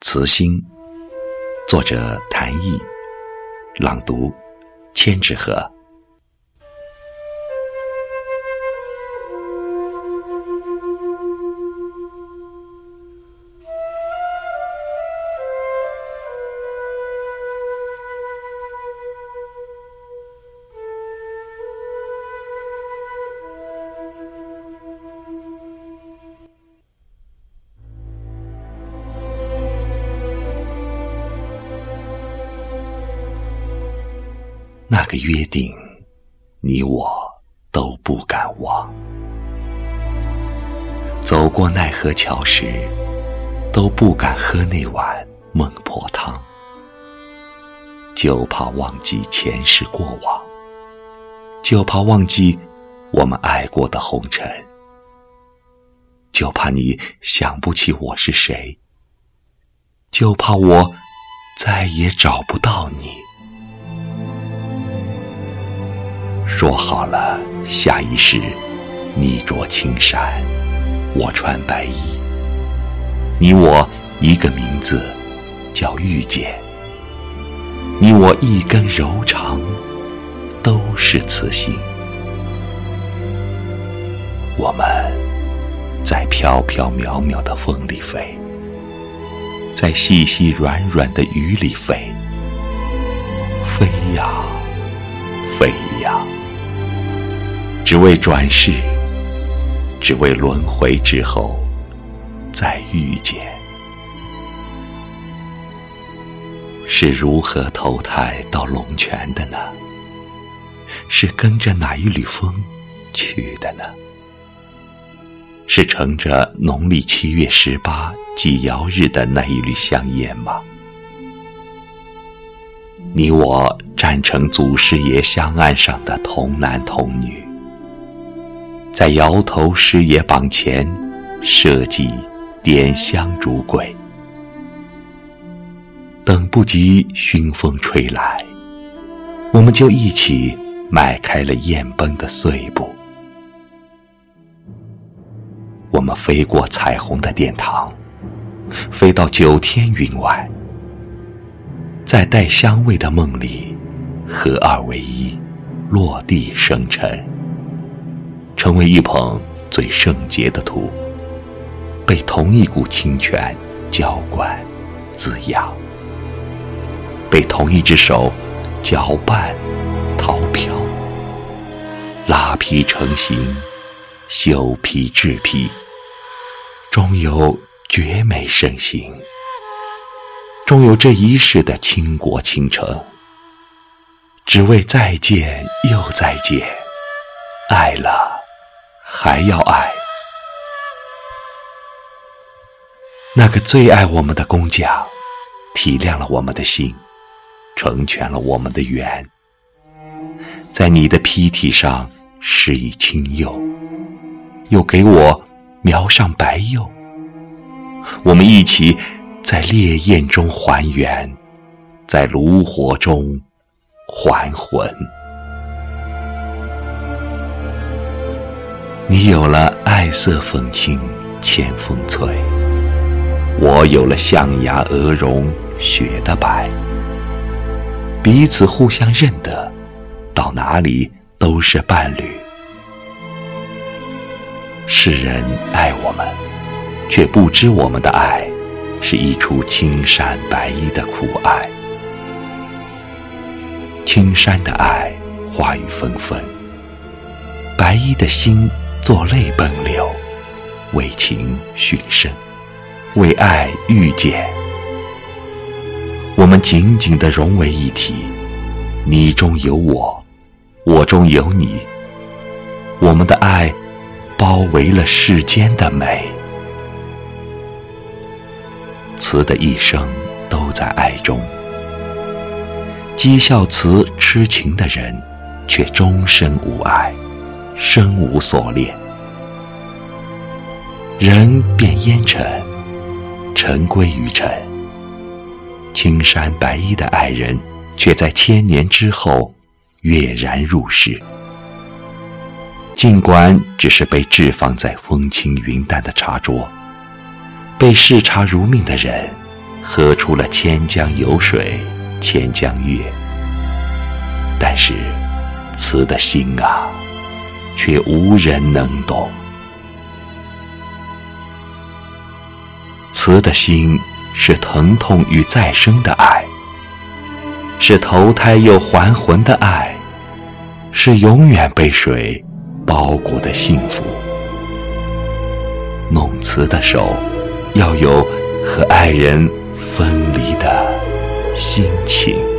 慈心，作者谭毅，朗读千纸鹤。那个约定，你我都不敢忘。走过奈何桥时，都不敢喝那碗孟婆汤，就怕忘记前世过往，就怕忘记我们爱过的红尘，就怕你想不起我是谁，就怕我再也找不到你。说好了，下一世你着青衫，我穿白衣。你我一个名字叫遇见，你我一根柔肠都是此心。我们在飘飘渺渺的风里飞，在细细软软的雨里飞，飞呀飞呀。只为转世，只为轮回之后再遇见。是如何投胎到龙泉的呢？是跟着哪一缕风去的呢？是乘着农历七月十八祭瑶日的那一缕香烟吗？你我站成祖师爷香案上的童男童女。在摇头师爷榜前设计点香烛鬼，等不及熏风吹来，我们就一起迈开了雁奔的碎步。我们飞过彩虹的殿堂，飞到九天云外，在带香味的梦里合二为一，落地生尘。成为一捧最圣洁的土，被同一股清泉浇灌、滋养，被同一只手搅拌、淘漂，拉坯成形，修坯制坯，终有绝美盛行，终有这一世的倾国倾城，只为再见又再见，爱了。还要爱。那个最爱我们的工匠，体谅了我们的心，成全了我们的缘，在你的披体上施以青釉，又给我描上白釉，我们一起在烈焰中还原，在炉火中还魂。你有了爱色粉青千峰翠，我有了象牙鹅绒雪的白，彼此互相认得，到哪里都是伴侣。世人爱我们，却不知我们的爱是一出青山白衣的苦爱。青山的爱花雨纷纷，白衣的心。做泪奔流，为情殉身，为爱遇见。我们紧紧地融为一体，你中有我，我中有你。我们的爱包围了世间的美。词的一生都在爱中，讥笑词痴情的人，却终身无爱。生无所恋，人变烟尘，尘归于尘。青衫白衣的爱人，却在千年之后跃然入世。尽管只是被置放在风轻云淡的茶桌，被视茶如命的人，喝出了千江有水千江月，但是词的心啊，却无人能懂。词的心是疼痛与再生的爱，是投胎又还魂的爱，是永远被水包裹的幸福。弄词的手，要有和爱人分离的心情。